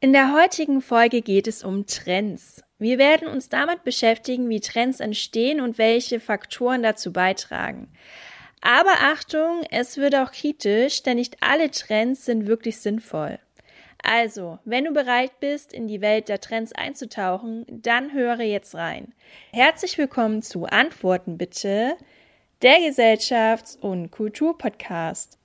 In der heutigen Folge geht es um Trends. Wir werden uns damit beschäftigen, wie Trends entstehen und welche Faktoren dazu beitragen. Aber Achtung, es wird auch kritisch, denn nicht alle Trends sind wirklich sinnvoll. Also, wenn du bereit bist, in die Welt der Trends einzutauchen, dann höre jetzt rein. Herzlich willkommen zu Antworten bitte, der Gesellschafts- und Kulturpodcast.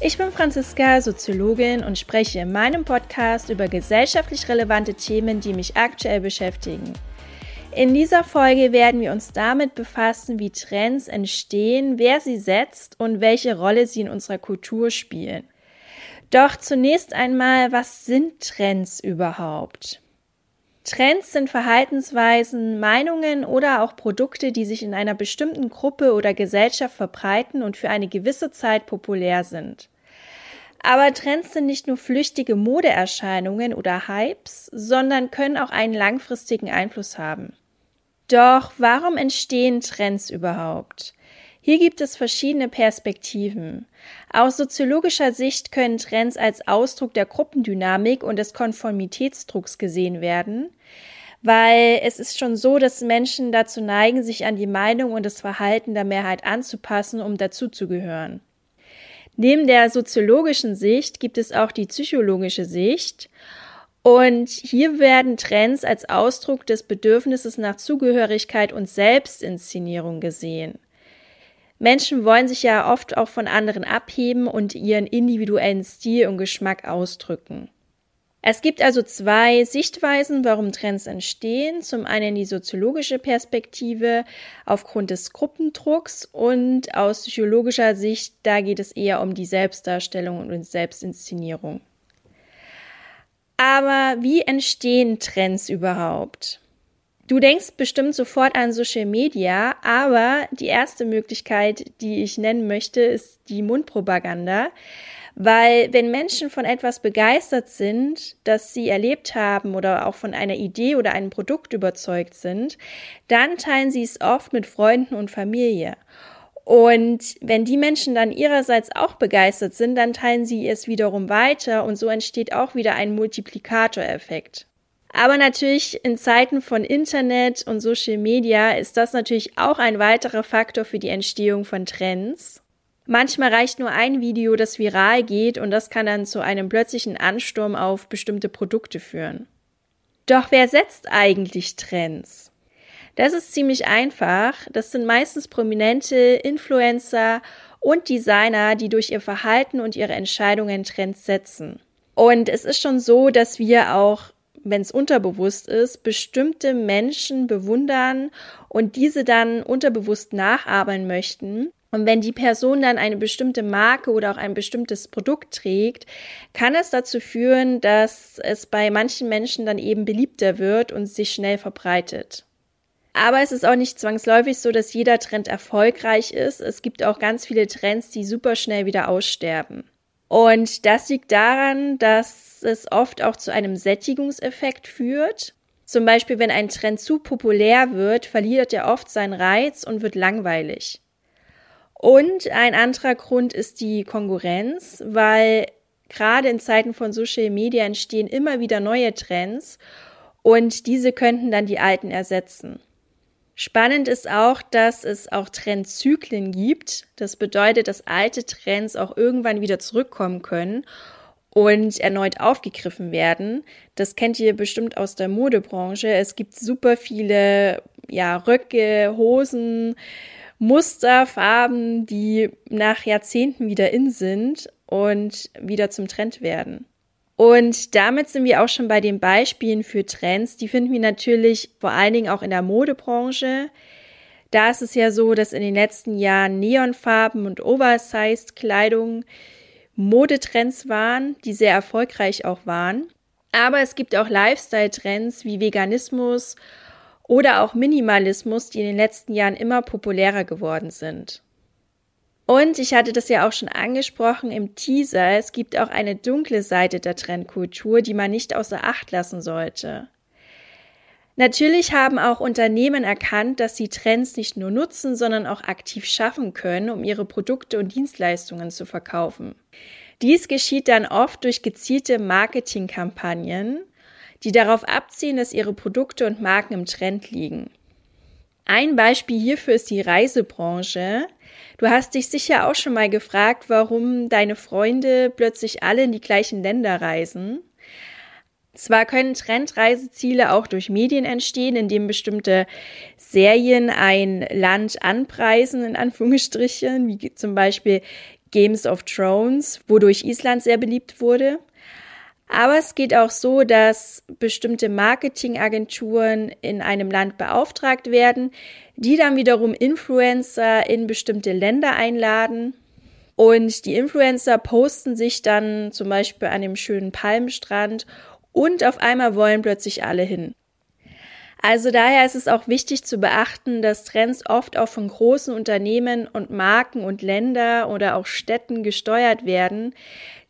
Ich bin Franziska, Soziologin und spreche in meinem Podcast über gesellschaftlich relevante Themen, die mich aktuell beschäftigen. In dieser Folge werden wir uns damit befassen, wie Trends entstehen, wer sie setzt und welche Rolle sie in unserer Kultur spielen. Doch zunächst einmal, was sind Trends überhaupt? Trends sind Verhaltensweisen, Meinungen oder auch Produkte, die sich in einer bestimmten Gruppe oder Gesellschaft verbreiten und für eine gewisse Zeit populär sind. Aber Trends sind nicht nur flüchtige Modeerscheinungen oder Hypes, sondern können auch einen langfristigen Einfluss haben. Doch warum entstehen Trends überhaupt? Hier gibt es verschiedene Perspektiven. Aus soziologischer Sicht können Trends als Ausdruck der Gruppendynamik und des Konformitätsdrucks gesehen werden, weil es ist schon so, dass Menschen dazu neigen, sich an die Meinung und das Verhalten der Mehrheit anzupassen, um dazuzugehören. Neben der soziologischen Sicht gibt es auch die psychologische Sicht und hier werden Trends als Ausdruck des Bedürfnisses nach Zugehörigkeit und Selbstinszenierung gesehen. Menschen wollen sich ja oft auch von anderen abheben und ihren individuellen Stil und Geschmack ausdrücken. Es gibt also zwei Sichtweisen, warum Trends entstehen. Zum einen die soziologische Perspektive aufgrund des Gruppendrucks und aus psychologischer Sicht, da geht es eher um die Selbstdarstellung und Selbstinszenierung. Aber wie entstehen Trends überhaupt? Du denkst bestimmt sofort an Social Media, aber die erste Möglichkeit, die ich nennen möchte, ist die Mundpropaganda. Weil wenn Menschen von etwas begeistert sind, das sie erlebt haben oder auch von einer Idee oder einem Produkt überzeugt sind, dann teilen sie es oft mit Freunden und Familie. Und wenn die Menschen dann ihrerseits auch begeistert sind, dann teilen sie es wiederum weiter und so entsteht auch wieder ein Multiplikatoreffekt. Aber natürlich in Zeiten von Internet und Social Media ist das natürlich auch ein weiterer Faktor für die Entstehung von Trends. Manchmal reicht nur ein Video, das viral geht und das kann dann zu einem plötzlichen Ansturm auf bestimmte Produkte führen. Doch wer setzt eigentlich Trends? Das ist ziemlich einfach. Das sind meistens prominente Influencer und Designer, die durch ihr Verhalten und ihre Entscheidungen Trends setzen. Und es ist schon so, dass wir auch wenn es unterbewusst ist, bestimmte Menschen bewundern und diese dann unterbewusst nachahmen möchten. Und wenn die Person dann eine bestimmte Marke oder auch ein bestimmtes Produkt trägt, kann es dazu führen, dass es bei manchen Menschen dann eben beliebter wird und sich schnell verbreitet. Aber es ist auch nicht zwangsläufig so, dass jeder Trend erfolgreich ist. Es gibt auch ganz viele Trends, die super schnell wieder aussterben. Und das liegt daran, dass es oft auch zu einem Sättigungseffekt führt. Zum Beispiel, wenn ein Trend zu populär wird, verliert er oft seinen Reiz und wird langweilig. Und ein anderer Grund ist die Konkurrenz, weil gerade in Zeiten von Social Media entstehen immer wieder neue Trends und diese könnten dann die alten ersetzen. Spannend ist auch, dass es auch Trendzyklen gibt. Das bedeutet, dass alte Trends auch irgendwann wieder zurückkommen können und erneut aufgegriffen werden. Das kennt ihr bestimmt aus der Modebranche. Es gibt super viele ja, Röcke, Hosen, Muster, Farben, die nach Jahrzehnten wieder in sind und wieder zum Trend werden. Und damit sind wir auch schon bei den Beispielen für Trends. Die finden wir natürlich vor allen Dingen auch in der Modebranche. Da ist es ja so, dass in den letzten Jahren Neonfarben und Oversized Kleidung Modetrends waren, die sehr erfolgreich auch waren. Aber es gibt auch Lifestyle-Trends wie Veganismus oder auch Minimalismus, die in den letzten Jahren immer populärer geworden sind. Und ich hatte das ja auch schon angesprochen im Teaser, es gibt auch eine dunkle Seite der Trendkultur, die man nicht außer Acht lassen sollte. Natürlich haben auch Unternehmen erkannt, dass sie Trends nicht nur nutzen, sondern auch aktiv schaffen können, um ihre Produkte und Dienstleistungen zu verkaufen. Dies geschieht dann oft durch gezielte Marketingkampagnen, die darauf abzielen, dass ihre Produkte und Marken im Trend liegen. Ein Beispiel hierfür ist die Reisebranche. Du hast dich sicher auch schon mal gefragt, warum deine Freunde plötzlich alle in die gleichen Länder reisen. Zwar können Trendreiseziele auch durch Medien entstehen, indem bestimmte Serien ein Land anpreisen, in Anführungsstrichen, wie zum Beispiel Games of Thrones, wodurch Island sehr beliebt wurde. Aber es geht auch so, dass bestimmte Marketingagenturen in einem Land beauftragt werden, die dann wiederum Influencer in bestimmte Länder einladen. Und die Influencer posten sich dann zum Beispiel an dem schönen Palmstrand und auf einmal wollen plötzlich alle hin. Also daher ist es auch wichtig zu beachten, dass Trends oft auch von großen Unternehmen und Marken und Länder oder auch Städten gesteuert werden,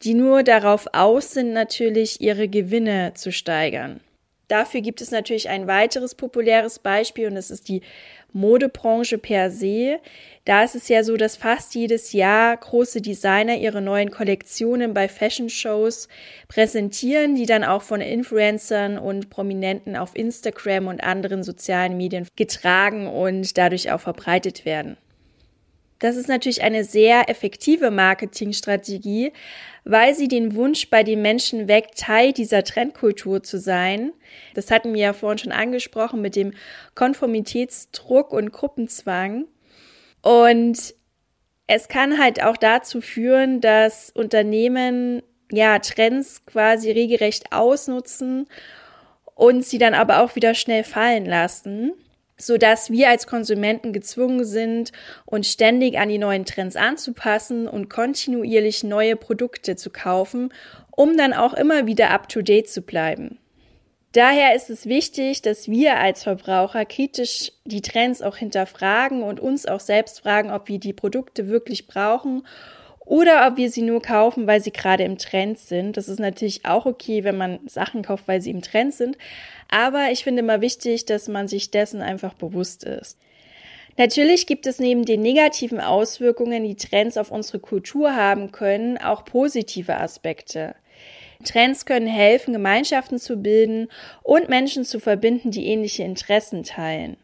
die nur darauf aus sind, natürlich ihre Gewinne zu steigern. Dafür gibt es natürlich ein weiteres populäres Beispiel und das ist die Modebranche per se. Da ist es ja so, dass fast jedes Jahr große Designer ihre neuen Kollektionen bei Fashion Shows präsentieren, die dann auch von Influencern und Prominenten auf Instagram und anderen sozialen Medien getragen und dadurch auch verbreitet werden. Das ist natürlich eine sehr effektive Marketingstrategie, weil sie den Wunsch bei den Menschen weckt, Teil dieser Trendkultur zu sein. Das hatten wir ja vorhin schon angesprochen mit dem Konformitätsdruck und Gruppenzwang. Und es kann halt auch dazu führen, dass Unternehmen ja Trends quasi regelrecht ausnutzen und sie dann aber auch wieder schnell fallen lassen so dass wir als Konsumenten gezwungen sind, uns ständig an die neuen Trends anzupassen und kontinuierlich neue Produkte zu kaufen, um dann auch immer wieder up-to-date zu bleiben. Daher ist es wichtig, dass wir als Verbraucher kritisch die Trends auch hinterfragen und uns auch selbst fragen, ob wir die Produkte wirklich brauchen oder ob wir sie nur kaufen, weil sie gerade im Trend sind. Das ist natürlich auch okay, wenn man Sachen kauft, weil sie im Trend sind. Aber ich finde immer wichtig, dass man sich dessen einfach bewusst ist. Natürlich gibt es neben den negativen Auswirkungen, die Trends auf unsere Kultur haben können, auch positive Aspekte. Trends können helfen, Gemeinschaften zu bilden und Menschen zu verbinden, die ähnliche Interessen teilen.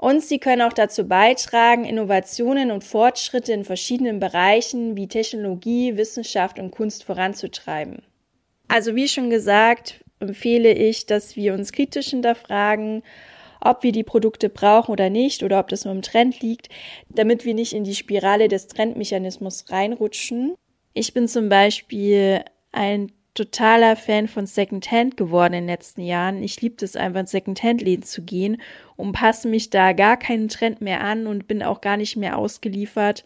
Und sie können auch dazu beitragen, Innovationen und Fortschritte in verschiedenen Bereichen wie Technologie, Wissenschaft und Kunst voranzutreiben. Also wie schon gesagt, empfehle ich, dass wir uns kritisch hinterfragen, ob wir die Produkte brauchen oder nicht oder ob das nur im Trend liegt, damit wir nicht in die Spirale des Trendmechanismus reinrutschen. Ich bin zum Beispiel ein totaler Fan von Secondhand geworden in den letzten Jahren. Ich liebe es einfach, in Secondhand-Läden zu gehen und passe mich da gar keinen Trend mehr an und bin auch gar nicht mehr ausgeliefert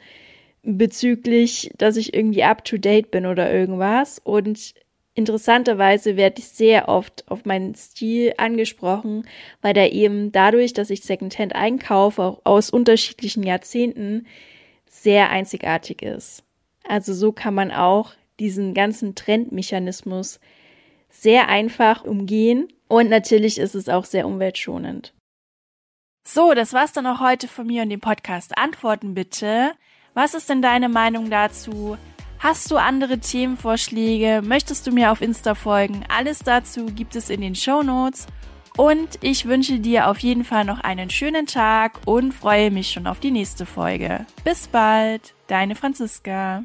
bezüglich, dass ich irgendwie up to date bin oder irgendwas. Und interessanterweise werde ich sehr oft auf meinen Stil angesprochen, weil der eben dadurch, dass ich Secondhand einkaufe, auch aus unterschiedlichen Jahrzehnten, sehr einzigartig ist. Also so kann man auch diesen ganzen Trendmechanismus sehr einfach umgehen und natürlich ist es auch sehr umweltschonend. So, das war's dann auch heute von mir und dem Podcast. Antworten bitte. Was ist denn deine Meinung dazu? Hast du andere Themenvorschläge? Möchtest du mir auf Insta folgen? Alles dazu gibt es in den Show Notes. Und ich wünsche dir auf jeden Fall noch einen schönen Tag und freue mich schon auf die nächste Folge. Bis bald, deine Franziska.